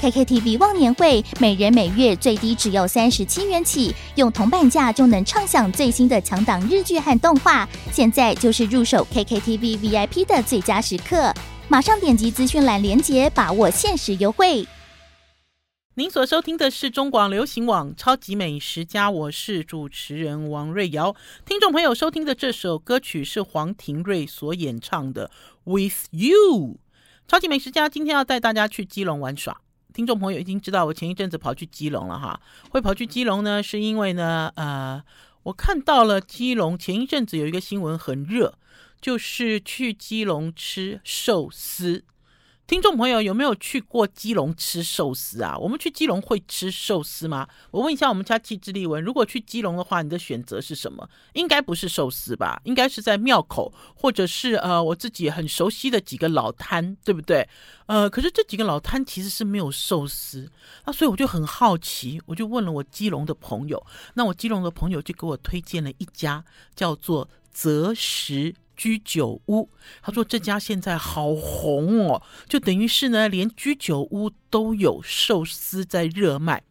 KKTV 忘年会，每人每月最低只要三十七元起，用铜板价就能畅享最新的强档日剧和动画。现在就是入手 KKTV VIP 的最佳时刻，马上点击资讯栏链接，把握限时优惠。您所收听的是中广流行网《超级美食家》，我是主持人王瑞瑶。听众朋友收听的这首歌曲是黄庭瑞所演唱的《With You》。超级美食家今天要带大家去基隆玩耍。听众朋友已经知道我前一阵子跑去基隆了哈，会跑去基隆呢，是因为呢，呃，我看到了基隆前一阵子有一个新闻很热，就是去基隆吃寿司。听众朋友有没有去过基隆吃寿司啊？我们去基隆会吃寿司吗？我问一下我们家气质丽文，如果去基隆的话，你的选择是什么？应该不是寿司吧？应该是在庙口，或者是呃我自己很熟悉的几个老摊，对不对？呃，可是这几个老摊其实是没有寿司，那所以我就很好奇，我就问了我基隆的朋友，那我基隆的朋友就给我推荐了一家叫做择食。居酒屋，他说这家现在好红哦，就等于是呢，连居酒屋都有寿司在热卖。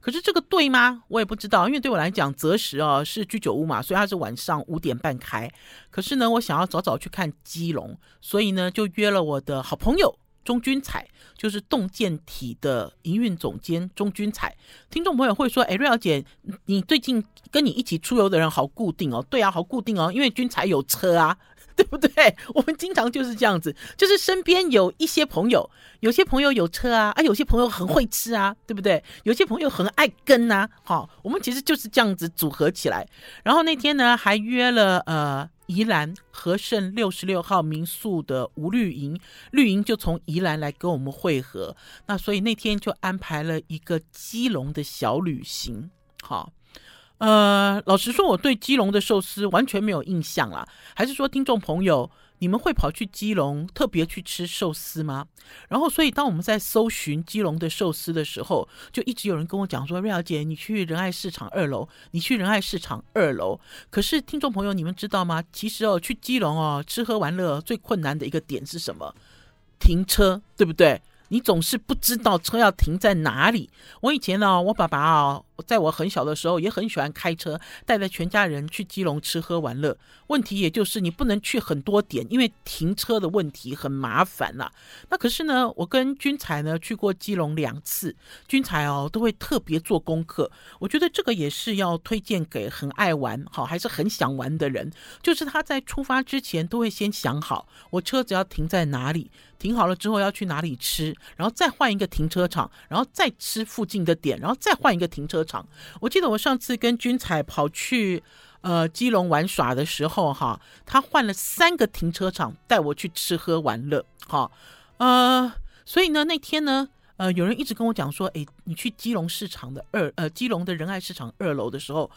可是这个对吗？我也不知道，因为对我来讲，择时哦是居酒屋嘛，所以它是晚上五点半开。可是呢，我想要早早去看基隆，所以呢，就约了我的好朋友钟君彩，就是动健体的营运总监钟君彩。听众朋友会说：“哎，瑞瑶姐，你最近跟你一起出游的人好固定哦。”对啊，好固定哦，因为君彩有车啊。对不对？我们经常就是这样子，就是身边有一些朋友，有些朋友有车啊，啊，有些朋友很会吃啊，对不对？有些朋友很爱跟啊，好，我们其实就是这样子组合起来。然后那天呢，还约了呃宜兰和盛六十六号民宿的吴绿莹，绿莹就从宜兰来跟我们会合，那所以那天就安排了一个基隆的小旅行，好。呃，老实说，我对基隆的寿司完全没有印象啦。还是说，听众朋友，你们会跑去基隆特别去吃寿司吗？然后，所以当我们在搜寻基隆的寿司的时候，就一直有人跟我讲说：“瑞小姐，你去仁爱市场二楼，你去仁爱市场二楼。”可是，听众朋友，你们知道吗？其实哦，去基隆哦，吃喝玩乐最困难的一个点是什么？停车，对不对？你总是不知道车要停在哪里。我以前呢，我爸爸啊，在我很小的时候也很喜欢开车，带着全家人去基隆吃喝玩乐。问题也就是你不能去很多点，因为停车的问题很麻烦呐。那可是呢，我跟君彩呢去过基隆两次，君彩哦都会特别做功课。我觉得这个也是要推荐给很爱玩好还是很想玩的人，就是他在出发之前都会先想好，我车子要停在哪里。停好了之后要去哪里吃，然后再换一个停车场，然后再吃附近的点，然后再换一个停车场。我记得我上次跟君彩跑去呃基隆玩耍的时候，哈，他换了三个停车场带我去吃喝玩乐，哈，呃，所以呢那天呢，呃，有人一直跟我讲说，诶，你去基隆市场的二呃基隆的仁爱市场二楼的时候，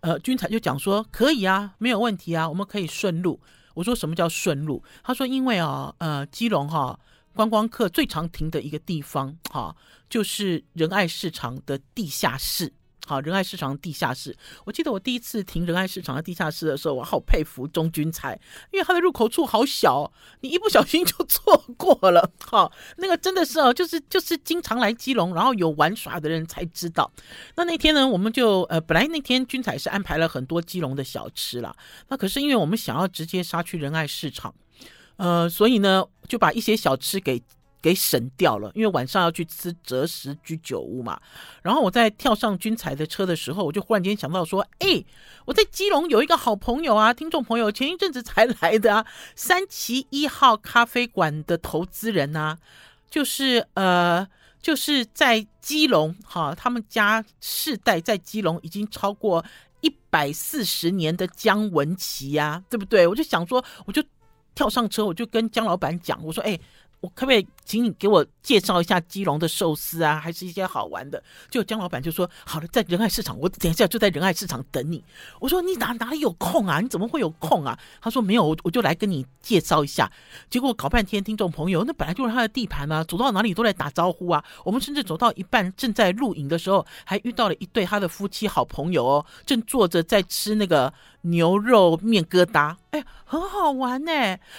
呃，君彩就讲说可以啊，没有问题啊，我们可以顺路。我说什么叫顺路？他说因为啊，呃，基隆哈观光客最常停的一个地方哈，就是仁爱市场的地下室。好，仁爱市场地下室。我记得我第一次停仁爱市场的地下室的时候，我好佩服钟君彩，因为它的入口处好小，你一不小心就错过了。好，那个真的是哦，就是就是经常来基隆，然后有玩耍的人才知道。那那天呢，我们就呃，本来那天君彩是安排了很多基隆的小吃啦，那可是因为我们想要直接杀去仁爱市场，呃，所以呢就把一些小吃给。给省掉了，因为晚上要去吃择食居酒屋嘛。然后我在跳上君彩的车的时候，我就忽然间想到说：“哎，我在基隆有一个好朋友啊，听众朋友，前一阵子才来的啊，三旗一号咖啡馆的投资人呐、啊，就是呃，就是在基隆哈，他们家世代在基隆已经超过一百四十年的姜文琪呀，对不对？我就想说，我就跳上车，我就跟江老板讲，我说，哎。我可不可以请你给我介绍一下基隆的寿司啊，还是一些好玩的？就江老板就说：“好了，在仁爱市场，我等一下就在仁爱市场等你。”我说：“你哪哪里有空啊？你怎么会有空啊？”他说：“没有，我就来跟你介绍一下。”结果搞半天，听众朋友，那本来就是他的地盘啊，走到哪里都来打招呼啊。我们甚至走到一半，正在录影的时候，还遇到了一对他的夫妻好朋友哦，正坐着在吃那个。牛肉面疙瘩，哎，很好玩呢。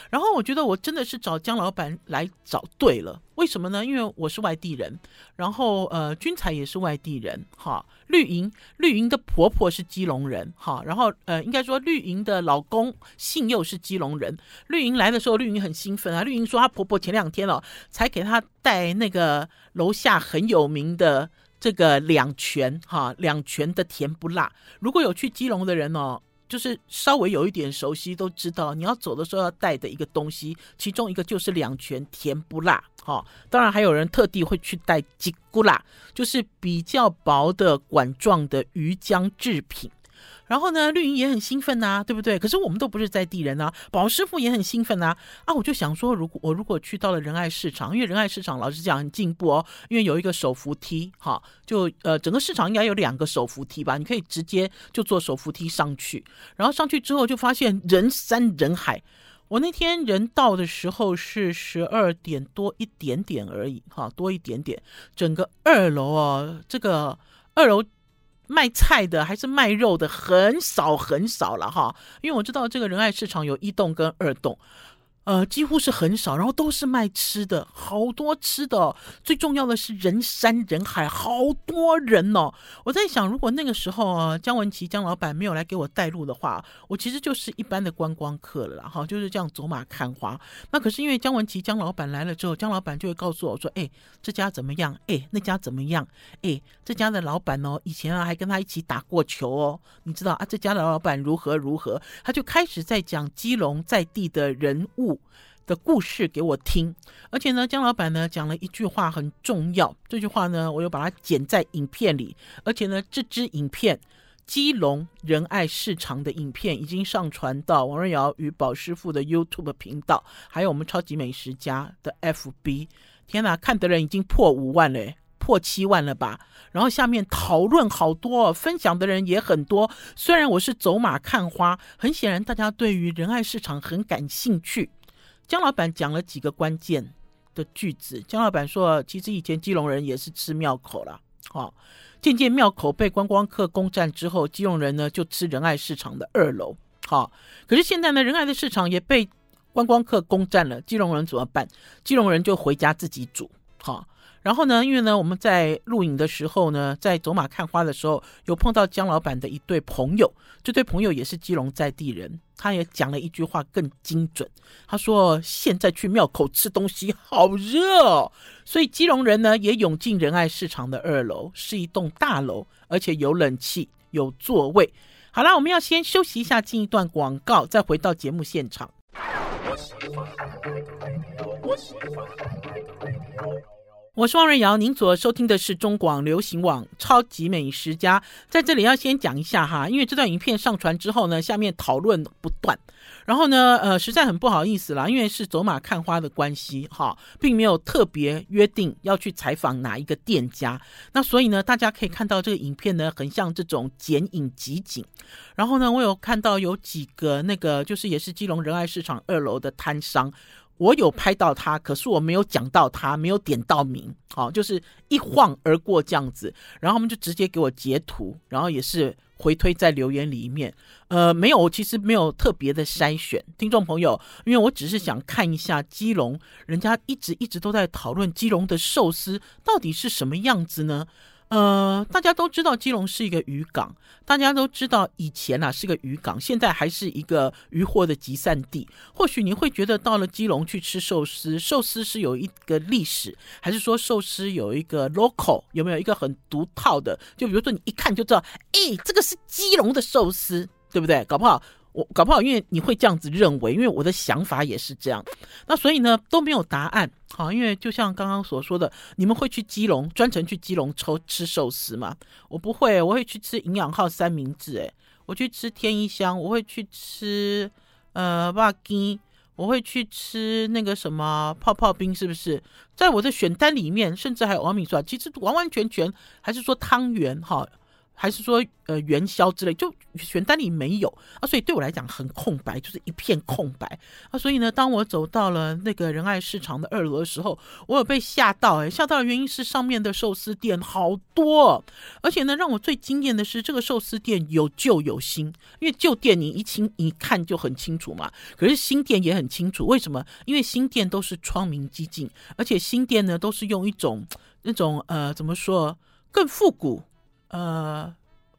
然后我觉得我真的是找江老板来找对了，为什么呢？因为我是外地人，然后呃，君才也是外地人，哈。绿莹，绿莹的婆婆是基隆人，哈。然后呃，应该说绿莹的老公姓又是基隆人。绿莹来的时候，绿莹很兴奋啊。绿莹说她婆婆前两天哦，才给她带那个楼下很有名的这个两全哈，两全的甜不辣。如果有去基隆的人哦。就是稍微有一点熟悉，都知道你要走的时候要带的一个东西，其中一个就是两全甜不辣，哈、哦，当然还有人特地会去带吉古辣，就是比较薄的管状的鱼浆制品。然后呢，绿营也很兴奋呐、对不对？可是我们都不是在地人啊，宝师傅也很兴奋呐、啊。啊，我就想说，如果我如果去到了仁爱市场，因为仁爱市场老实讲很进步哦，因为有一个手扶梯，哈，就呃整个市场应该有两个手扶梯吧，你可以直接就坐手扶梯上去。然后上去之后就发现人山人海。我那天人到的时候是十二点多一点点而已，哈，多一点点。整个二楼哦，这个二楼。卖菜的还是卖肉的很少很少了哈，因为我知道这个仁爱市场有一栋跟二栋。呃，几乎是很少，然后都是卖吃的，好多吃的。最重要的是人山人海，好多人哦。我在想，如果那个时候啊，江文琪江老板没有来给我带路的话，我其实就是一般的观光客了啦哈，就是这样走马看花。那可是因为江文琪江老板来了之后，江老板就会告诉我说：“哎，这家怎么样？哎，那家怎么样？哎，这家的老板哦，以前啊还跟他一起打过球哦，你知道啊？这家的老板如何如何？他就开始在讲基隆在地的人物。”的故事给我听，而且呢，江老板呢讲了一句话很重要，这句话呢，我又把它剪在影片里，而且呢，这支影片基隆仁爱市场的影片已经上传到王瑞瑶与宝师傅的 YouTube 频道，还有我们超级美食家的 FB。天哪，看的人已经破五万了，破七万了吧？然后下面讨论好多，分享的人也很多。虽然我是走马看花，很显然大家对于仁爱市场很感兴趣。江老板讲了几个关键的句子。江老板说：“其实以前基隆人也是吃庙口了，好，渐渐庙口被观光客攻占之后，基隆人呢就吃仁爱市场的二楼，好。可是现在呢，仁爱的市场也被观光客攻占了，基隆人怎么办？基隆人就回家自己煮，好。”然后呢，因为呢，我们在录影的时候呢，在走马看花的时候，有碰到江老板的一对朋友，这对朋友也是基隆在地人，他也讲了一句话更精准，他说：“现在去庙口吃东西好热哦。”所以基隆人呢也涌进仁爱市场的二楼，是一栋大楼，而且有冷气、有座位。好了，我们要先休息一下，进一段广告，再回到节目现场。我是汪瑞瑶，您所收听的是中广流行网《超级美食家》。在这里要先讲一下哈，因为这段影片上传之后呢，下面讨论不断。然后呢，呃，实在很不好意思啦，因为是走马看花的关系哈，并没有特别约定要去采访哪一个店家。那所以呢，大家可以看到这个影片呢，很像这种剪影集锦。然后呢，我有看到有几个那个，就是也是基隆仁爱市场二楼的摊商。我有拍到他，可是我没有讲到他，没有点到名，好，就是一晃而过这样子。然后他们就直接给我截图，然后也是回推在留言里面。呃，没有，其实没有特别的筛选听众朋友，因为我只是想看一下基隆，人家一直一直都在讨论基隆的寿司到底是什么样子呢？呃，大家都知道基隆是一个渔港，大家都知道以前啊是个渔港，现在还是一个渔获的集散地。或许你会觉得到了基隆去吃寿司，寿司是有一个历史，还是说寿司有一个 local，有没有一个很独套的？就比如说你一看就知道，哎，这个是基隆的寿司，对不对？搞不好。我搞不好，因为你会这样子认为，因为我的想法也是这样。那所以呢，都没有答案。好，因为就像刚刚所说的，你们会去基隆专程去基隆抽吃寿司吗？我不会，我会去吃营养号三明治。诶，我去吃天一香，我会去吃呃肉羹，我会去吃那个什么泡泡冰，是不是？在我的选单里面，甚至还有王米说，其实完完全全还是说汤圆哈。还是说，呃，元宵之类，就选单里没有啊，所以对我来讲很空白，就是一片空白啊。所以呢，当我走到了那个仁爱市场的二楼的时候，我有被吓到，哎，吓到的原因是上面的寿司店好多，而且呢，让我最惊艳的是这个寿司店有旧有新，因为旧店你一清一看就很清楚嘛，可是新店也很清楚，为什么？因为新店都是窗明几净，而且新店呢都是用一种那种呃，怎么说更复古。呃，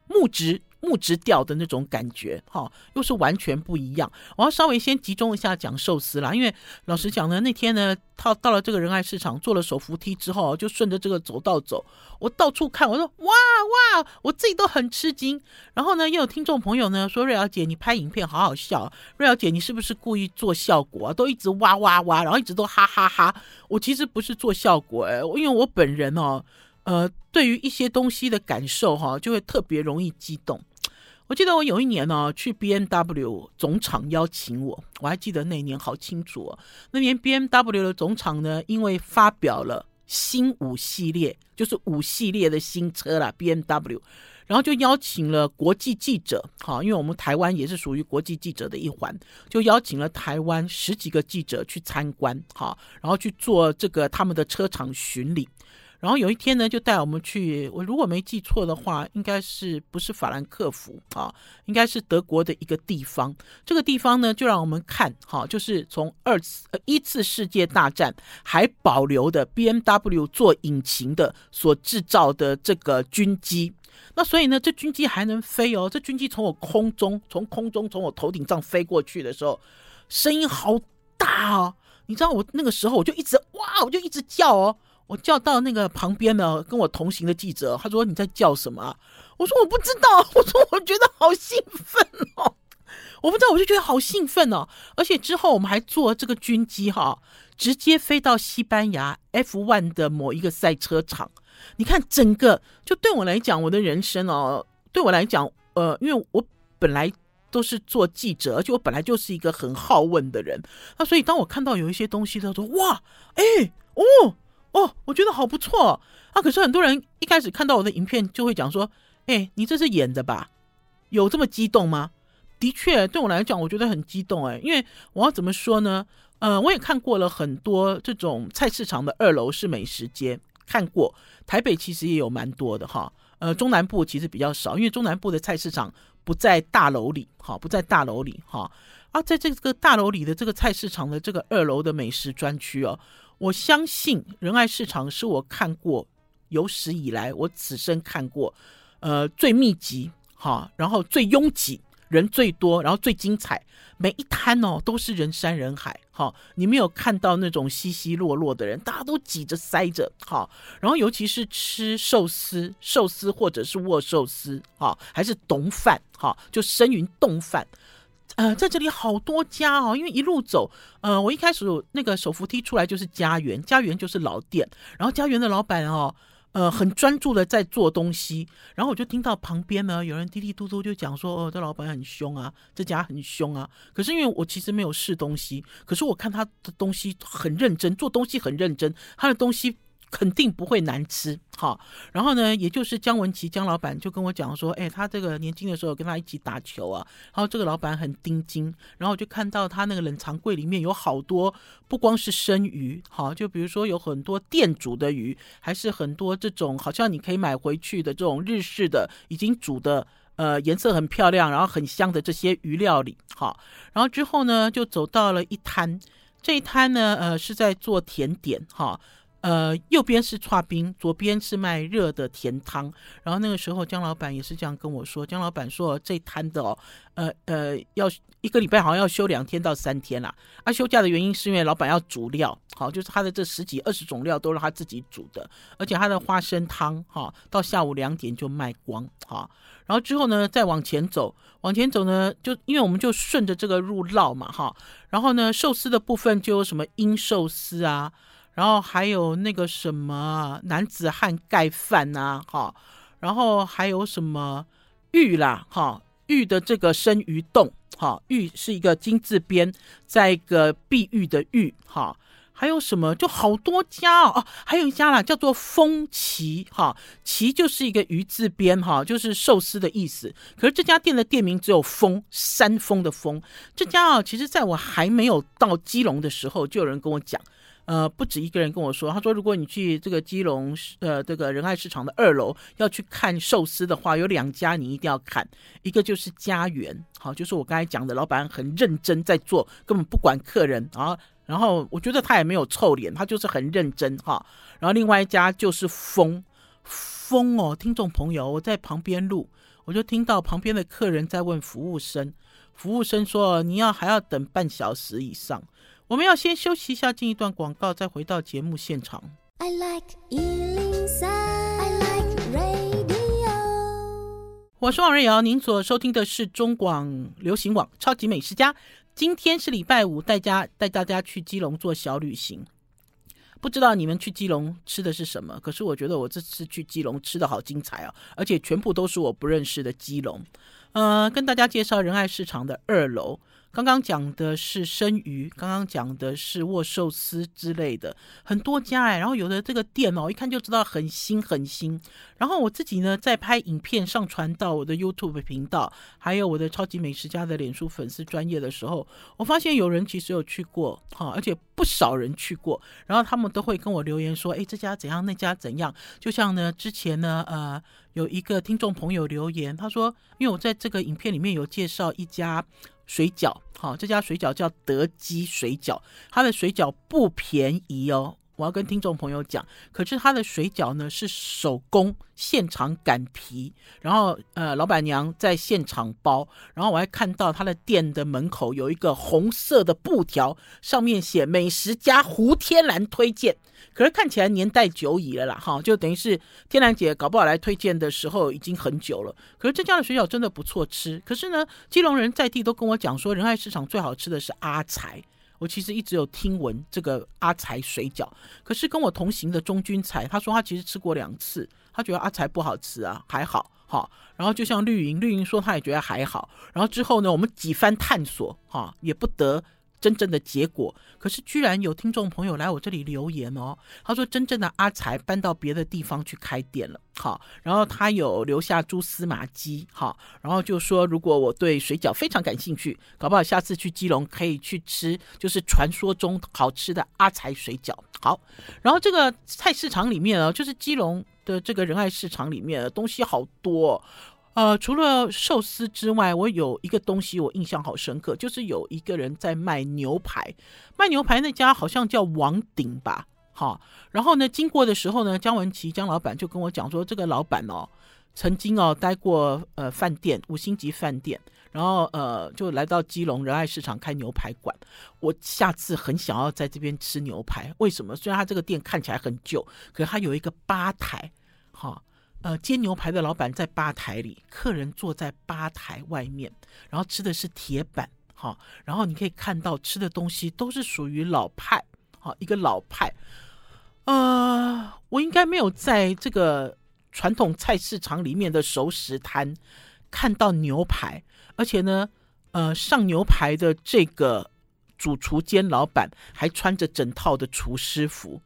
木质木质调的那种感觉，哈、又是完全不一样。我要稍微先集中一下讲寿司啦，因为老实讲呢，那天呢，到到了这个仁爱市场，坐了手扶梯之后，就顺着这个走道走，我到处看，我说哇哇，我自己都很吃惊。然后呢，又有听众朋友呢说，瑞瑶姐你拍影片好好笑，瑞瑶姐你是不是故意做效果啊？都一直哇哇哇，然后一直都哈哈哈。我其实不是做效果，哎，因为我本人哦。呃，对于一些东西的感受哈，就会特别容易激动。我记得我有一年呢，去 BMW 总厂邀请我，我还记得那年好清楚哦。那年 BMW 的总厂呢，因为发表了新五系列，就是五系列的新车啦，BMW，然后就邀请了国际记者，哈，因为我们台湾也是属于国际记者的一环，就邀请了台湾十几个记者去参观，哈，然后去做这个他们的车厂巡礼。然后有一天呢，就带我们去。我如果没记错的话，应该是不是法兰克福啊？应该是德国的一个地方。这个地方呢，就让我们看哈，就是从二次呃一次世界大战还保留的 BMW 做引擎的所制造的这个军机。那所以呢，这军机还能飞哦。这军机从我空中从空中从我头顶上飞过去的时候，声音好大哦。你知道我那个时候我就一直哇，我就一直叫哦。我叫到那个旁边呢，跟我同行的记者，他说，你在叫什么？我说我不知道，我说我觉得好兴奋哦，我不知道，我就觉得好兴奋哦。而且之后我们还坐这个军机哈，直接飞到西班牙 F1 的某一个赛车场。你看整个，就对我来讲，我的人生哦，对我来讲，呃，因为我本来都是做记者，而且我本来就是一个很好问的人，那所以当我看到有一些东西，他说哇，哎，哦。哦，我觉得好不错啊！可是很多人一开始看到我的影片，就会讲说：“哎，你这是演的吧？有这么激动吗？”的确，对我来讲，我觉得很激动。哎，因为我要怎么说呢？呃，我也看过了很多这种菜市场的二楼是美食街，看过台北其实也有蛮多的哈。呃，中南部其实比较少，因为中南部的菜市场不在大楼里，哈，不在大楼里哈。啊，在这个大楼里的这个菜市场的这个二楼的美食专区哦。我相信仁爱市场是我看过有史以来我此生看过，呃，最密集哈，然后最拥挤，人最多，然后最精彩，每一摊哦都是人山人海哈，你没有看到那种稀稀落落的人，大家都挤着塞着哈，然后尤其是吃寿司，寿司或者是握寿司哈，还是丼饭哈，就生鱼丼饭。呃，在这里好多家哦，因为一路走，呃，我一开始那个手扶梯出来就是家园，家园就是老店，然后家园的老板哦，呃，很专注的在做东西，然后我就听到旁边呢有人嘀嘀嘟嘟就讲说，哦，这老板很凶啊，这家很凶啊，可是因为我其实没有试东西，可是我看他的东西很认真，做东西很认真，他的东西。肯定不会难吃，好，然后呢，也就是姜文琪姜老板就跟我讲说，哎，他这个年轻的时候跟他一起打球啊，然后这个老板很盯紧，然后就看到他那个冷藏柜里面有好多，不光是生鱼，好，就比如说有很多店煮的鱼，还是很多这种好像你可以买回去的这种日式的已经煮的，呃，颜色很漂亮，然后很香的这些鱼料理，好，然后之后呢，就走到了一摊，这一摊呢，呃，是在做甜点，哈。呃，右边是串冰，左边是卖热的甜汤。然后那个时候江老板也是这样跟我说，江老板说这摊的哦，呃呃，要一个礼拜好像要休两天到三天啦。啊，休假的原因是因为老板要煮料，好，就是他的这十几二十种料都是他自己煮的，而且他的花生汤哈，到下午两点就卖光哈。然后之后呢，再往前走，往前走呢，就因为我们就顺着这个路绕嘛哈。然后呢，寿司的部分就有什么鹰寿司啊，然后还有那个什么男子汉盖饭呐，哈，然后还有什么玉啦，哈，玉的这个生鱼冻，哈，玉是一个金字边，在一个碧玉的玉，哈。还有什么？就好多家哦，哦，还有一家啦，叫做风旗哈，旗就是一个鱼字边哈，就是寿司的意思。可是这家店的店名只有风，山峰的峰。这家啊，其实在我还没有到基隆的时候，就有人跟我讲，呃，不止一个人跟我说，他说如果你去这个基隆呃这个仁爱市场的二楼要去看寿司的话，有两家你一定要看，一个就是家园，好，就是我刚才讲的，老板很认真在做，根本不管客人啊。然后我觉得他也没有臭脸，他就是很认真哈。然后另外一家就是风风哦，听众朋友，我在旁边录，我就听到旁边的客人在问服务生，服务生说你要还要等半小时以上。我们要先休息一下，进一段广告，再回到节目现场。I like 103, I like radio。我是王瑞瑶，您所收听的是中广流行网超级美食家。今天是礼拜五，带家带大家去基隆做小旅行。不知道你们去基隆吃的是什么？可是我觉得我这次去基隆吃的好精彩啊，而且全部都是我不认识的基隆。呃，跟大家介绍仁爱市场的二楼。刚刚讲的是生鱼，刚刚讲的是握寿司之类的，很多家哎，然后有的这个店哦，一看就知道很新很新。然后我自己呢，在拍影片上传到我的 YouTube 频道，还有我的超级美食家的脸书粉丝专页的时候，我发现有人其实有去过哈，而且不少人去过，然后他们都会跟我留言说，哎，这家怎样，那家怎样。就像呢，之前呢，呃，有一个听众朋友留言，他说，因为我在这个影片里面有介绍一家。水饺，好，这家水饺叫德基水饺，它的水饺不便宜哦。我要跟听众朋友讲，可是他的水饺呢是手工现场擀皮，然后呃老板娘在现场包，然后我还看到他的店的门口有一个红色的布条，上面写美食家胡天兰推荐，可是看起来年代久矣了啦，哈，就等于是天兰姐搞不好来推荐的时候已经很久了。可是这家的水饺真的不错吃，可是呢，基隆人在地都跟我讲说，仁爱市场最好吃的是阿财。我其实一直有听闻这个阿才水饺，可是跟我同行的钟君才，他说他其实吃过两次，他觉得阿才不好吃啊，还好，好。然后就像绿营，绿营说他也觉得还好。然后之后呢，我们几番探索，哈，也不得。真正的结果，可是居然有听众朋友来我这里留言哦，他说真正的阿财搬到别的地方去开店了，好，然后他有留下蛛丝马迹，好，然后就说如果我对水饺非常感兴趣，搞不好下次去基隆可以去吃，就是传说中好吃的阿财水饺，好，然后这个菜市场里面啊，就是基隆的这个仁爱市场里面东西好多。呃，除了寿司之外，我有一个东西我印象好深刻，就是有一个人在卖牛排，卖牛排那家好像叫王鼎吧，好，然后呢，经过的时候呢，江文琪江老板就跟我讲说，这个老板哦，曾经哦待过呃饭店五星级饭店，然后呃就来到基隆仁爱市场开牛排馆，我下次很想要在这边吃牛排，为什么？虽然他这个店看起来很旧，可是他有一个吧台，好。呃，煎牛排的老板在吧台里，客人坐在吧台外面，然后吃的是铁板，哈，然后你可以看到吃的东西都是属于老派，好，一个老派。呃，我应该没有在这个传统菜市场里面的熟食摊看到牛排，而且呢，呃，上牛排的这个主厨兼老板还穿着整套的厨师服。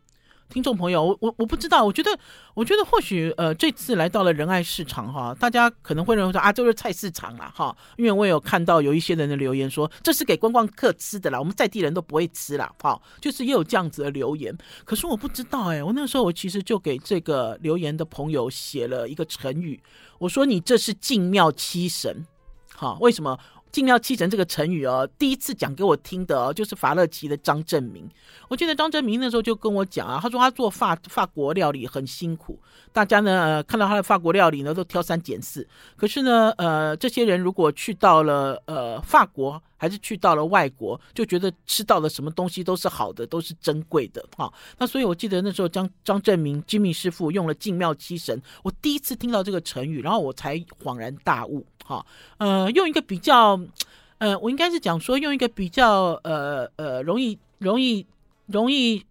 听众朋友，我我我不知道，我觉得我觉得或许呃这次来到了仁爱市场哈，大家可能会认为说啊，这是菜市场啦哈，因为我有看到有一些人的留言说，这是给观光客吃的啦，我们在地人都不会吃啦，哈，就是也有这样子的留言。可是我不知道哎，我那时候我其实就给这个留言的朋友写了一个成语，我说你这是进庙欺神，哈，为什么？精妙七神这个成语哦，第一次讲给我听的哦，就是法乐奇的张正明。我记得张正明那时候就跟我讲啊，他说他做法法国料理很辛苦，大家呢、呃、看到他的法国料理呢都挑三拣四。可是呢，呃，这些人如果去到了呃法国，还是去到了外国，就觉得吃到的什么东西都是好的，都是珍贵的哈、那所以我记得那时候张张正明 Jimmy 师傅用了精妙七神，我第一次听到这个成语，然后我才恍然大悟哈、哦。呃，用一个比较，呃，我应该是讲说用一个比较呃呃容易容易。容易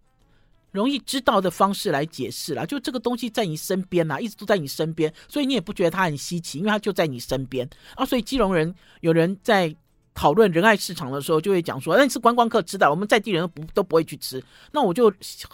容易知道的方式来解释啦，就这个东西在你身边呐、啊，一直都在你身边，所以你也不觉得它很稀奇，因为它就在你身边啊。所以基隆人有人在讨论仁爱市场的时候，就会讲说：“那你是观光客吃的，我们在地人都不都不会去吃。”那我就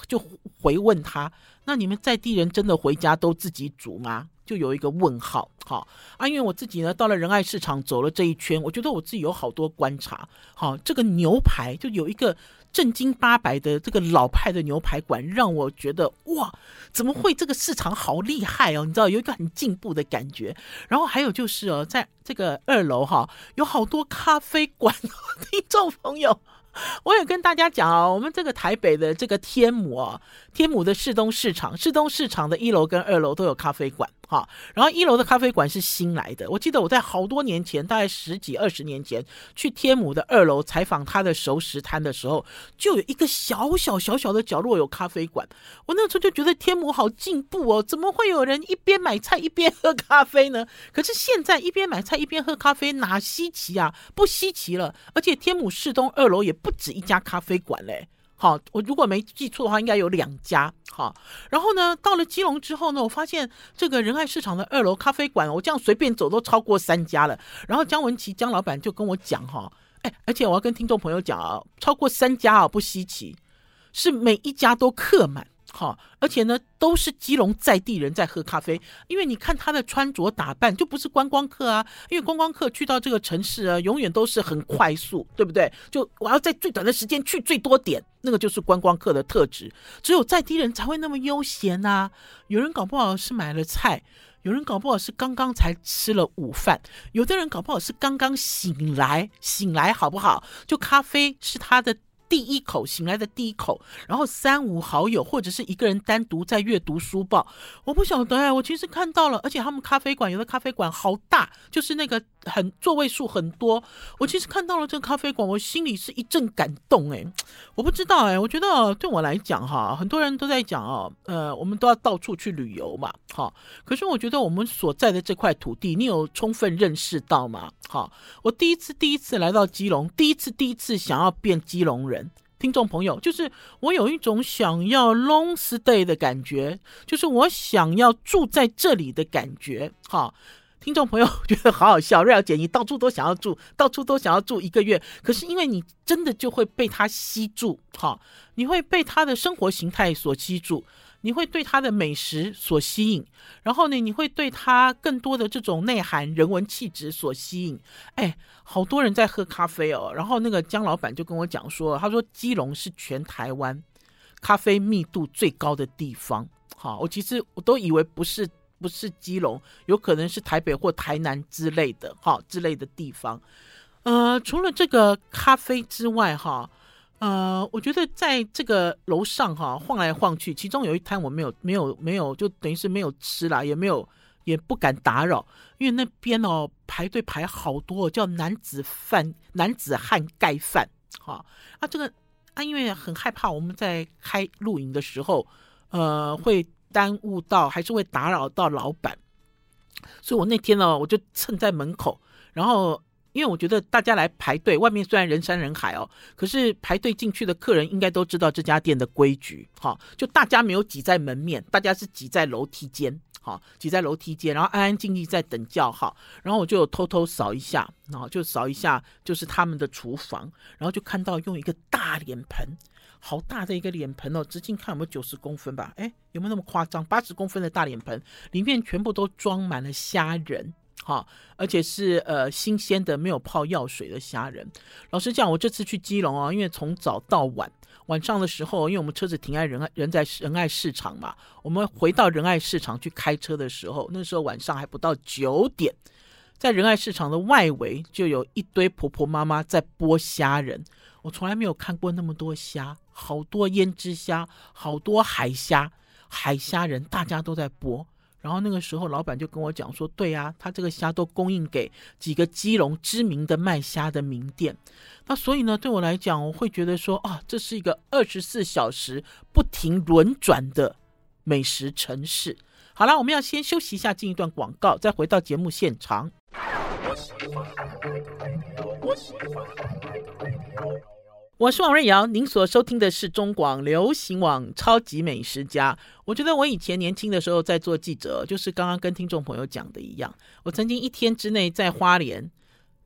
就回问他：“那你们在地人真的回家都自己煮吗？”就有一个问号。好啊，因为我自己呢到了仁爱市场走了这一圈，我觉得我自己有好多观察。好，这个牛排就有一个。正经八百的这个老派的牛排馆，让我觉得哇，怎么会这个市场好厉害哦？你知道有一个很进步的感觉。然后还有就是哦，在这个二楼哈，有好多咖啡馆。听众朋友，我也跟大家讲哦，我们这个台北的这个天母啊，天母的市东市场，市东市场的一楼跟二楼都有咖啡馆。好，然后一楼的咖啡馆是新来的。我记得我在好多年前，大概十几二十年前，去天母的二楼采访他的熟食摊的时候，就有一个小小小小的角落有咖啡馆。我那时候就觉得天母好进步哦，怎么会有人一边买菜一边喝咖啡呢？可是现在一边买菜一边喝咖啡哪稀奇啊？不稀奇了。而且天母市东二楼也不止一家咖啡馆嘞。好，我如果没记错的话，应该有两家。好，然后呢，到了基隆之后呢，我发现这个仁爱市场的二楼咖啡馆，我这样随便走都超过三家了。然后姜文琪姜老板就跟我讲哈，哎，而且我要跟听众朋友讲啊，超过三家啊不稀奇，是每一家都客满。好，而且呢，都是基隆在地人在喝咖啡，因为你看他的穿着打扮，就不是观光客啊。因为观光客去到这个城市啊，永远都是很快速，对不对？就我要在最短的时间去最多点，那个就是观光客的特质。只有在地人才会那么悠闲呐。有人搞不好是买了菜，有人搞不好是刚刚才吃了午饭，有的人搞不好是刚刚醒来，醒来好不好？就咖啡是他的。第一口醒来的第一口，然后三五好友或者是一个人单独在阅读书报，我不晓得哎，我其实看到了，而且他们咖啡馆有的咖啡馆好大，就是那个很座位数很多，我其实看到了这个咖啡馆，我心里是一阵感动哎，我不知道哎，我觉得对我来讲哈，很多人都在讲哦，呃，我们都要到处去旅游嘛，好，可是我觉得我们所在的这块土地，你有充分认识到吗？好，我第一次第一次来到基隆，第一次第一次想要变基隆人。听众朋友，就是我有一种想要 long stay 的感觉，就是我想要住在这里的感觉。哈，听众朋友觉得好好笑，瑞肴姐，你到处都想要住，到处都想要住一个月，可是因为你真的就会被他吸住，哈，你会被他的生活形态所吸住。你会对他的美食所吸引，然后呢，你会对他更多的这种内涵、人文气质所吸引。哎，好多人在喝咖啡哦。然后那个江老板就跟我讲说，他说基隆是全台湾咖啡密度最高的地方。好，我其实我都以为不是不是基隆，有可能是台北或台南之类的，哈之类的地方。呃，除了这个咖啡之外，哈。呃，我觉得在这个楼上哈、晃来晃去，其中有一摊我没有没有没有，就等于是没有吃啦，也没有也不敢打扰，因为那边哦排队排好多，叫男子饭男子汉盖饭，哈啊这个啊因为很害怕我们在开录影的时候，呃会耽误到还是会打扰到老板，所以我那天呢我就蹭在门口，然后。因为我觉得大家来排队，外面虽然人山人海哦，可是排队进去的客人应该都知道这家店的规矩，哈，就大家没有挤在门面，大家是挤在楼梯间，哈，挤在楼梯间，然后安安静静在等叫号，然后我就偷偷扫一下，然后就扫一下，就是他们的厨房，然后就看到用一个大脸盆，好大的一个脸盆哦，直径看有没有九十公分吧？哎，有没有那么夸张？八十公分的大脸盆，里面全部都装满了虾仁。好，而且是呃新鲜的，没有泡药水的虾仁。老实讲，我这次去基隆啊，因为从早到晚，晚上的时候，因为我们车子停在仁爱人在仁爱市场嘛，我们回到仁爱市场去开车的时候，那时候晚上还不到九点，在仁爱市场的外围就有一堆婆婆妈妈在剥虾仁。我从来没有看过那么多虾，好多胭脂虾，好多海虾，海虾人大家都在剥。然后那个时候，老板就跟我讲说：“对呀，他这个虾都供应给几个基隆知名的卖虾的名店。那所以呢，对我来讲，我会觉得说啊，这是一个二十四小时不停轮转的美食城市。好了，我们要先休息一下，进一段广告，再回到节目现场。”我是王瑞瑶，您所收听的是中广流行网《超级美食家》。我觉得我以前年轻的时候在做记者，就是刚刚跟听众朋友讲的一样，我曾经一天之内在花莲，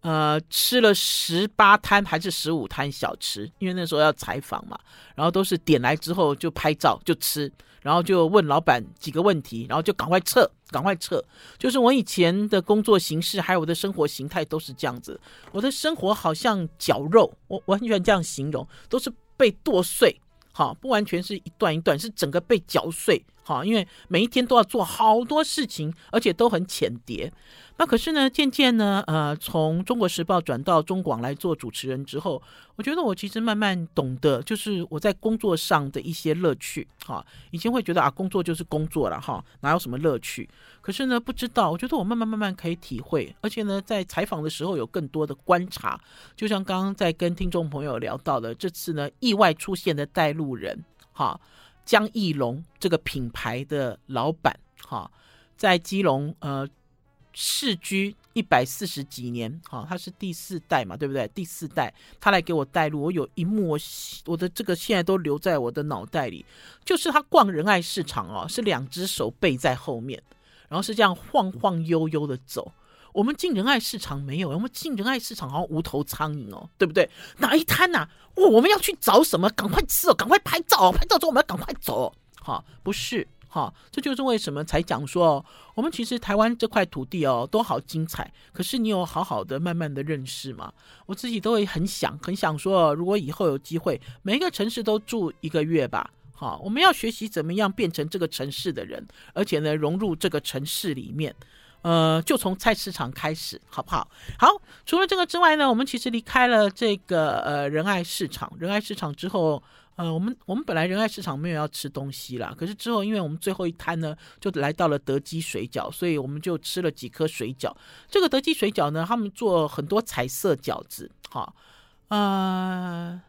呃，吃了十八摊还是十五摊小吃，因为那时候要采访嘛，然后都是点来之后就拍照就吃。然后就问老板几个问题，然后就赶快撤，赶快撤。就是我以前的工作形式，还有我的生活形态都是这样子。我的生活好像绞肉，我我很喜欢这样形容，都是被剁碎，好，不完全是一段一段，是整个被绞碎，好，因为每一天都要做好多事情，而且都很浅碟。那可是呢，渐渐呢，呃，从中国时报转到中广来做主持人之后，我觉得我其实慢慢懂得，就是我在工作上的一些乐趣。哈，以前会觉得啊，工作就是工作了，哈，哪有什么乐趣？可是呢，不知道，我觉得我慢慢慢慢可以体会，而且呢，在采访的时候有更多的观察。就像刚刚在跟听众朋友聊到的，这次呢，意外出现的带路人，哈，江艺龙这个品牌的老板，哈，在基隆，呃。世居一百四十几年，哈，他是第四代嘛，对不对？第四代，他来给我带路，我有一幕，我的这个现在都留在我的脑袋里，就是他逛仁爱市场哦，是两只手背在后面，然后是这样晃晃悠悠的走。我们进仁爱市场没有，我们进仁爱市场好像无头苍蝇哦，对不对？哪一摊呐、啊？哦，我们要去找什么？赶快吃哦，赶快拍照哦，拍照之后我们要赶快走哦，哈，不是。好，这就是为什么才讲说，我们其实台湾这块土地哦，都好精彩。可是你有好好的、慢慢的认识吗？我自己都会很想、很想说，如果以后有机会，每一个城市都住一个月吧。好，我们要学习怎么样变成这个城市的人，而且呢，融入这个城市里面。呃，就从菜市场开始，好不好？好，除了这个之外呢，我们其实离开了这个呃仁爱市场，仁爱市场之后。呃，我们我们本来仁爱市场没有要吃东西啦，可是之后因为我们最后一摊呢，就来到了德基水饺，所以我们就吃了几颗水饺。这个德基水饺呢，他们做很多彩色饺子，哈，呃，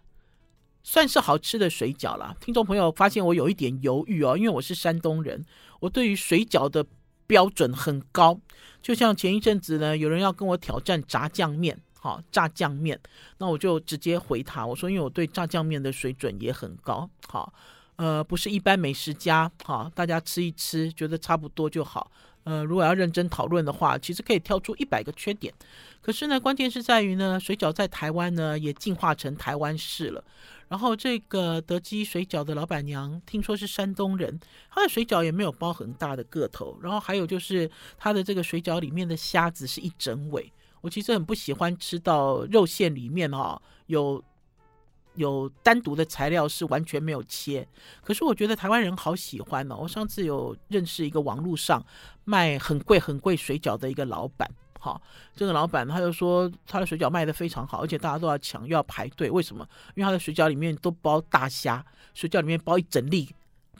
算是好吃的水饺啦。听众朋友发现我有一点犹豫哦，因为我是山东人，我对于水饺的标准很高，就像前一阵子呢，有人要跟我挑战炸酱面。好，炸酱面，那我就直接回他，我说，因为我对炸酱面的水准也很高，好，呃，不是一般美食家，好，大家吃一吃，觉得差不多就好，呃，如果要认真讨论的话，其实可以挑出一百个缺点，可是呢，关键是在于呢，水饺在台湾呢也进化成台湾式了，然后这个德基水饺的老板娘听说是山东人，她的水饺也没有包很大的个头，然后还有就是她的这个水饺里面的虾子是一整尾。我其实很不喜欢吃到肉馅里面哈有有单独的材料是完全没有切，可是我觉得台湾人好喜欢哦。我上次有认识一个网络上卖很贵很贵水饺的一个老板，好，这个老板他就说他的水饺卖的非常好，而且大家都要抢又要排队，为什么？因为他的水饺里面都包大虾，水饺里面包一整粒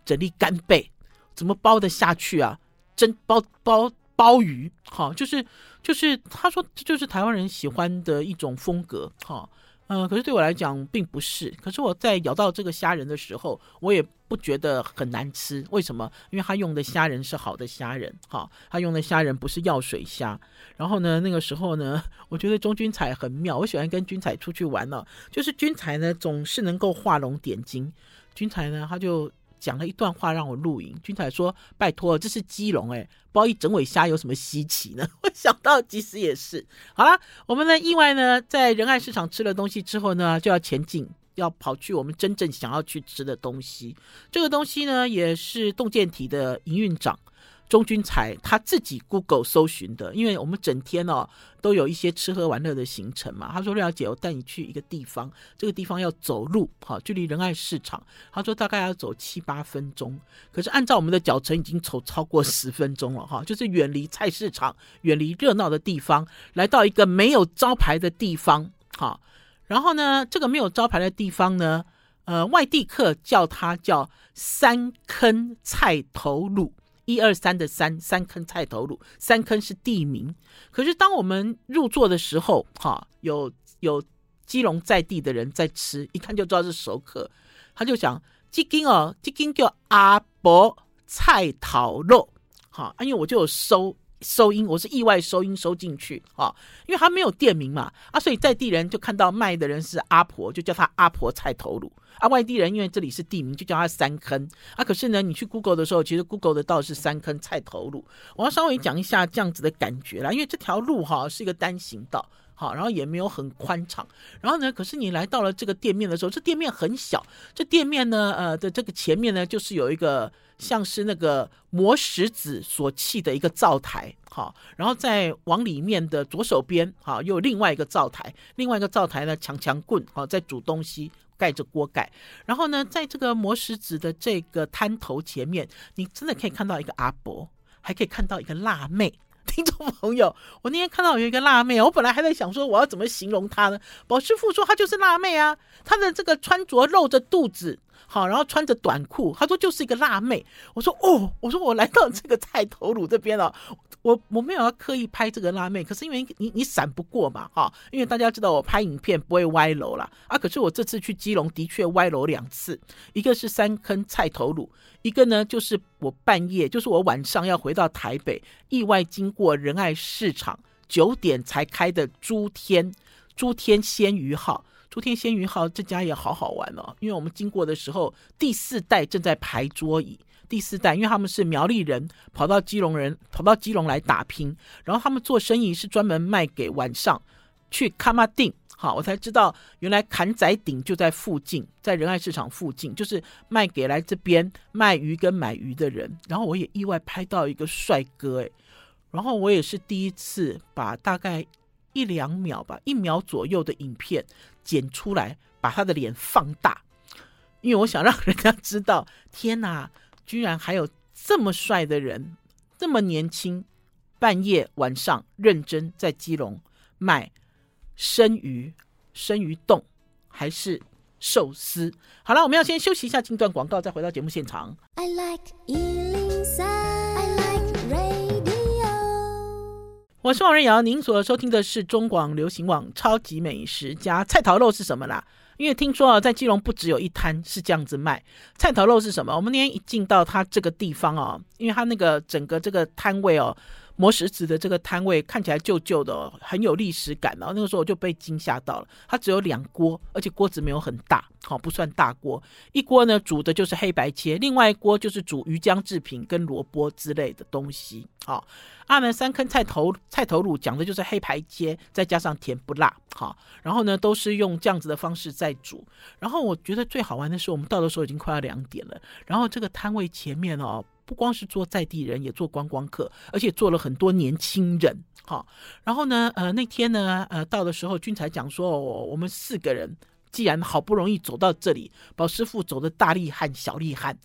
整粒干贝，怎么包得下去啊？真包包。包鱼，哈，就是就是，他说这就是台湾人喜欢的一种风格，哈，嗯，可是对我来讲并不是。可是我在咬到这个虾仁的时候，我也不觉得很难吃。为什么？因为他用的虾仁是好的虾仁，哈，他用的虾仁不是药水虾。然后呢，那个时候呢，我觉得钟君彩很妙，我喜欢跟君彩出去玩呢，就是君彩呢总是能够画龙点睛。君彩呢，他就。讲了一段话让我录影，君彩说：“拜托，这是基隆哎，包一整尾虾有什么稀奇呢？” 我想到其实也是。好啦，我们呢意外呢在仁爱市场吃了东西之后呢，就要前进，要跑去我们真正想要去吃的东西。这个东西呢也是动健体的营运长钟君才他自己 Google 搜寻的，因为我们整天哦都有一些吃喝玩乐的行程嘛。他说：“廖姐，我带你去一个地方，这个地方要走路，哈，距离仁爱市场，他说大概要走七八分钟。可是按照我们的脚程，已经走超过十分钟了，哈，就是远离菜市场，远离热闹的地方，来到一个没有招牌的地方，哈。然后呢，这个没有招牌的地方呢，呃，外地客叫它叫三坑菜头卤。”一二三的三三坑菜头卤，三坑是地名。可是当我们入座的时候，哈，有有基隆在地的人在吃，一看就知道是熟客。他就讲，这间哦，这间叫阿伯菜头肉，哈，因为我就有收收音，我是意外收音收进去，啊，因为他没有店名嘛，啊，所以在地人就看到卖的人是阿婆，就叫他阿婆菜头卤。啊，外地人因为这里是地名，就叫他三坑啊。可是呢，你去 Google 的时候，其实 Google 的道是三坑菜头卤。我要稍微讲一下这样子的感觉啦，因为这条路哈是一个单行道，好，然后也没有很宽敞。然后呢，可是你来到了这个店面的时候，这店面很小。这店面呢，呃的这个前面呢，就是有一个像是那个磨石子所砌的一个灶台，好，然后再往里面的左手边，好，又有另外一个灶台，另外一个灶台呢，强强棍，好，在煮东西。盖着锅盖，然后呢，在这个磨石子的这个摊头前面，你真的可以看到一个阿伯，还可以看到一个辣妹。听众朋友，我那天看到有一个辣妹，我本来还在想说我要怎么形容她呢？宝师傅说她就是辣妹啊，她的这个穿着露着肚子，好，然后穿着短裤，他说就是一个辣妹。我说哦，我说我来到这个菜头卤这边了。我我没有要刻意拍这个辣妹，可是因为你你闪不过嘛，哈，因为大家知道我拍影片不会歪楼啦。啊。可是我这次去基隆的确歪楼两次，一个是三坑菜头卤，一个呢就是我半夜，就是我晚上要回到台北，意外经过仁爱市场九点才开的诸天诸天鲜鱼号，诸天鲜鱼号这家也好好玩哦，因为我们经过的时候，第四代正在排桌椅。第四代，因为他们是苗栗人，跑到基隆人，跑到基隆来打拼，然后他们做生意是专门卖给晚上去卡马丁，好，我才知道原来坎仔顶就在附近，在仁爱市场附近，就是卖给来这边卖鱼跟买鱼的人。然后我也意外拍到一个帅哥，诶，然后我也是第一次把大概一两秒吧，一秒左右的影片剪出来，把他的脸放大，因为我想让人家知道，天哪！居然还有这么帅的人，这么年轻，半夜晚上认真在基隆卖生鱼、生鱼冻还是寿司？好了，我们要先休息一下，进段广告，再回到节目现场。I like 我是王瑞瑶，您所收听的是中广流行网《超级美食家》。菜头肉是什么啦？因为听说啊，在基隆不只有一摊是这样子卖菜头肉是什么？我们今天一进到它这个地方哦，因为它那个整个这个摊位哦，磨石子的这个摊位看起来旧旧的，很有历史感哦。那个时候我就被惊吓到了，它只有两锅，而且锅子没有很大，好，不算大锅。一锅呢煮的就是黑白切，另外一锅就是煮鱼浆制品跟萝卜之类的东西，好。阿门三坑菜头菜头卤讲的就是黑白切，再加上甜不辣，好，然后呢都是用这样子的方式在煮。然后我觉得最好玩的是，我们到的时候已经快要两点了。然后这个摊位前面哦，不光是做在地人，也做观光客，而且做了很多年轻人，好。然后呢，呃，那天呢，呃，到的时候，君才讲说，哦，我们四个人既然好不容易走到这里，宝师傅走的大厉害，小厉害。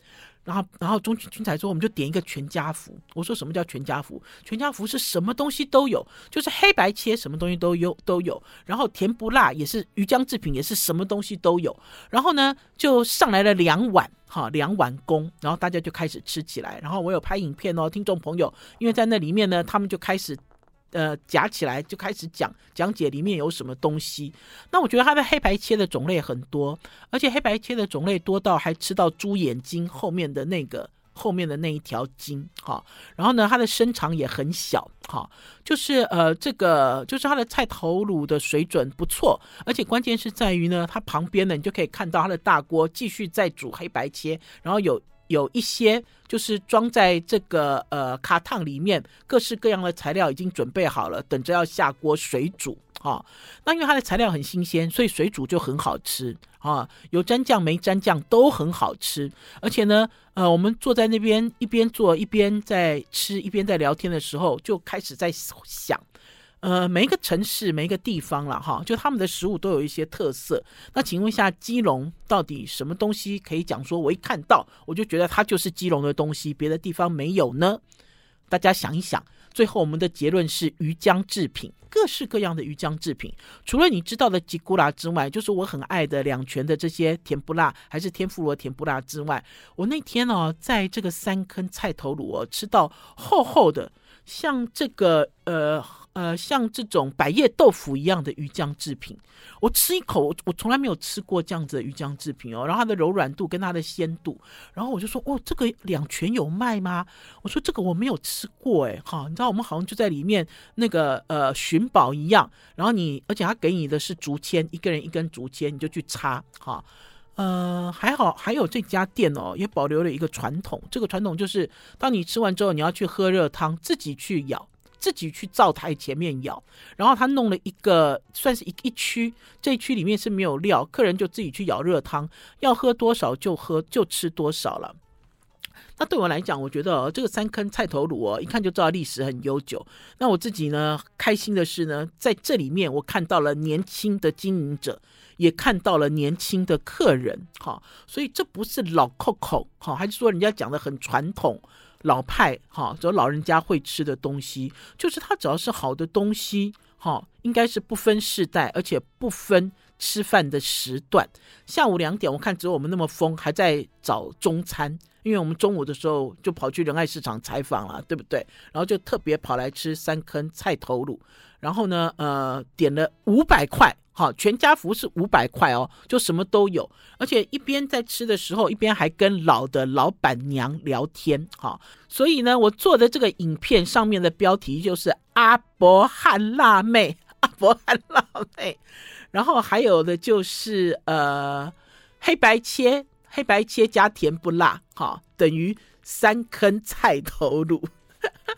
然后，然后钟君才说，我们就点一个全家福。我说什么叫全家福？全家福是什么东西都有，就是黑白切，什么东西都有都有。然后甜不辣也是鱼浆制品，也是什么东西都有。然后呢，就上来了两碗，哈，两碗公。然后大家就开始吃起来。然后我有拍影片哦，听众朋友，因为在那里面呢，他们就开始。呃，夹起来就开始讲讲解里面有什么东西。那我觉得它的黑白切的种类很多，而且黑白切的种类多到还吃到猪眼睛后面的那个后面的那一条筋哈。然后呢，它的身长也很小哈，就是呃这个就是它的菜头卤的水准不错，而且关键是在于呢，它旁边呢你就可以看到它的大锅继续在煮黑白切，然后有。有一些就是装在这个呃卡烫里面，各式各样的材料已经准备好了，等着要下锅水煮。哈。那因为它的材料很新鲜，所以水煮就很好吃啊，有沾酱没沾酱都很好吃。而且呢，呃，我们坐在那边一边做一边在吃一边在聊天的时候，就开始在想。呃，每一个城市、每一个地方了哈，就他们的食物都有一些特色。那请问一下，基隆到底什么东西可以讲说，我一看到我就觉得它就是基隆的东西，别的地方没有呢？大家想一想，最后我们的结论是鱼浆制品，各式各样的鱼浆制品。除了你知道的吉古拉之外，就是我很爱的两全的这些甜不辣，还是天妇罗甜不辣之外，我那天哦，在这个三坑菜头卤哦，吃到厚厚的，像这个呃。呃，像这种百叶豆腐一样的鱼浆制品，我吃一口，我从来没有吃过这样子的鱼浆制品哦。然后它的柔软度跟它的鲜度，然后我就说，哦，这个两全有卖吗？我说这个我没有吃过，哎，哈，你知道我们好像就在里面那个呃寻宝一样。然后你，而且他给你的是竹签，一个人一根竹签，你就去插，哈，呃，还好，还有这家店哦，也保留了一个传统，这个传统就是当你吃完之后，你要去喝热汤，自己去舀。自己去灶台前面舀，然后他弄了一个算是一一区，这一区里面是没有料，客人就自己去舀热汤，要喝多少就喝，就吃多少了。那对我来讲，我觉得，这个三坑菜头卤哦，一看就知道历史很悠久。那我自己呢，开心的是呢，在这里面我看到了年轻的经营者，也看到了年轻的客人，哈，所以这不是老扣扣，哈，还是说人家讲的很传统。老派哈，只有老人家会吃的东西，就是它只要是好的东西哈，应该是不分世代，而且不分吃饭的时段。下午两点，我看只有我们那么疯，还在找中餐，因为我们中午的时候就跑去仁爱市场采访了，对不对？然后就特别跑来吃三坑菜头卤，然后呢，呃，点了五百块。好，全家福是五百块哦，就什么都有，而且一边在吃的时候，一边还跟老的老板娘聊天。哈，所以呢，我做的这个影片上面的标题就是阿伯汉辣妹，阿伯汉辣妹，然后还有的就是呃黑白切，黑白切加甜不辣，哈，等于三坑菜头卤，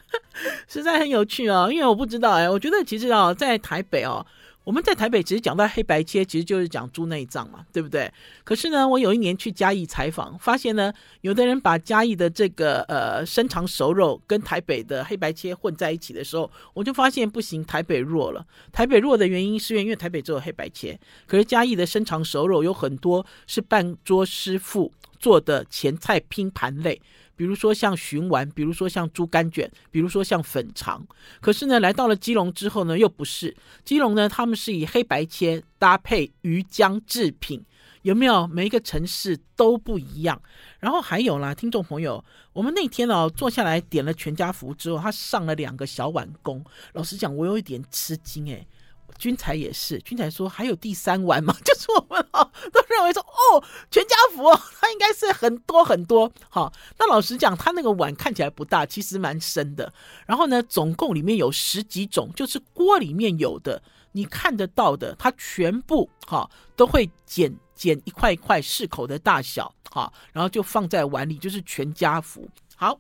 实在很有趣哦。因为我不知道哎，我觉得其实哦，在台北哦。我们在台北只是讲到黑白切，其实就是讲猪内脏嘛，对不对？可是呢，我有一年去嘉义采访，发现呢，有的人把嘉义的这个呃生肠熟肉跟台北的黑白切混在一起的时候，我就发现不行，台北弱了。台北弱的原因是因为台北只有黑白切，可是嘉义的生肠熟肉有很多是半桌师傅做的前菜拼盘类。比如说像熏丸，比如说像猪肝卷，比如说像粉肠。可是呢，来到了基隆之后呢，又不是基隆呢，他们是以黑白切搭配鱼浆制品，有没有？每一个城市都不一样。然后还有啦，听众朋友，我们那天哦坐下来点了全家福之后，他上了两个小碗公。老实讲，我有一点吃惊诶。君才也是，君才说还有第三碗吗？就是我们哦都认为说哦，全家福哦，它应该是很多很多。好，那老实讲，它那个碗看起来不大，其实蛮深的。然后呢，总共里面有十几种，就是锅里面有的，你看得到的，它全部哈都会剪剪一块一块适口的大小，哈，然后就放在碗里，就是全家福。好，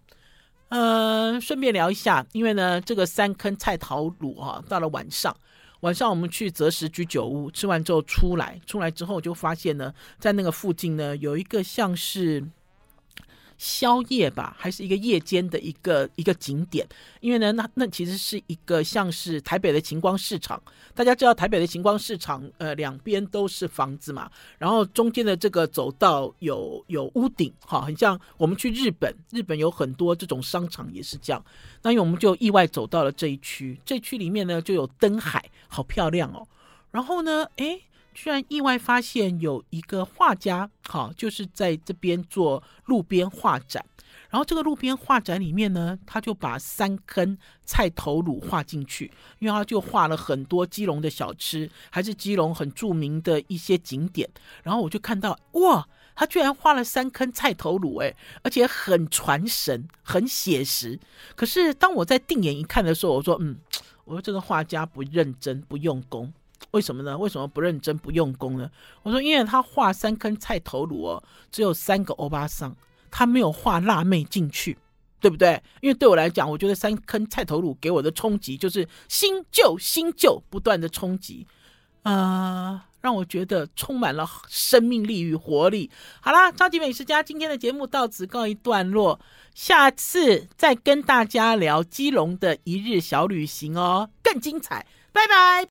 呃，顺便聊一下，因为呢，这个三坑菜头卤哈，到了晚上。晚上我们去择时居酒屋吃完之后出来，出来之后就发现呢，在那个附近呢有一个像是宵夜吧，还是一个夜间的一个一个景点。因为呢，那那其实是一个像是台北的晴光市场。大家知道台北的晴光市场，呃，两边都是房子嘛，然后中间的这个走道有有屋顶，哈，很像我们去日本，日本有很多这种商场也是这样。那因为我们就意外走到了这一区，这区里面呢就有灯海，好漂亮哦。然后呢，诶，居然意外发现有一个画家，好，就是在这边做路边画展。然后这个路边画展里面呢，他就把三坑菜头卤画进去，因为他就画了很多基隆的小吃，还是基隆很著名的一些景点。然后我就看到，哇，他居然画了三坑菜头卤，哎，而且很传神，很写实。可是当我在定眼一看的时候，我说，嗯，我说这个画家不认真，不用功，为什么呢？为什么不认真不用功呢？我说，因为他画三坑菜头卤哦，只有三个欧巴桑。他没有画辣妹进去，对不对？因为对我来讲，我觉得三坑菜头颅给我的冲击就是新旧新旧不断的冲击，啊、让我觉得充满了生命力与活力。好啦，超级美食家今天的节目到此告一段落，下次再跟大家聊基隆的一日小旅行哦，更精彩，拜拜。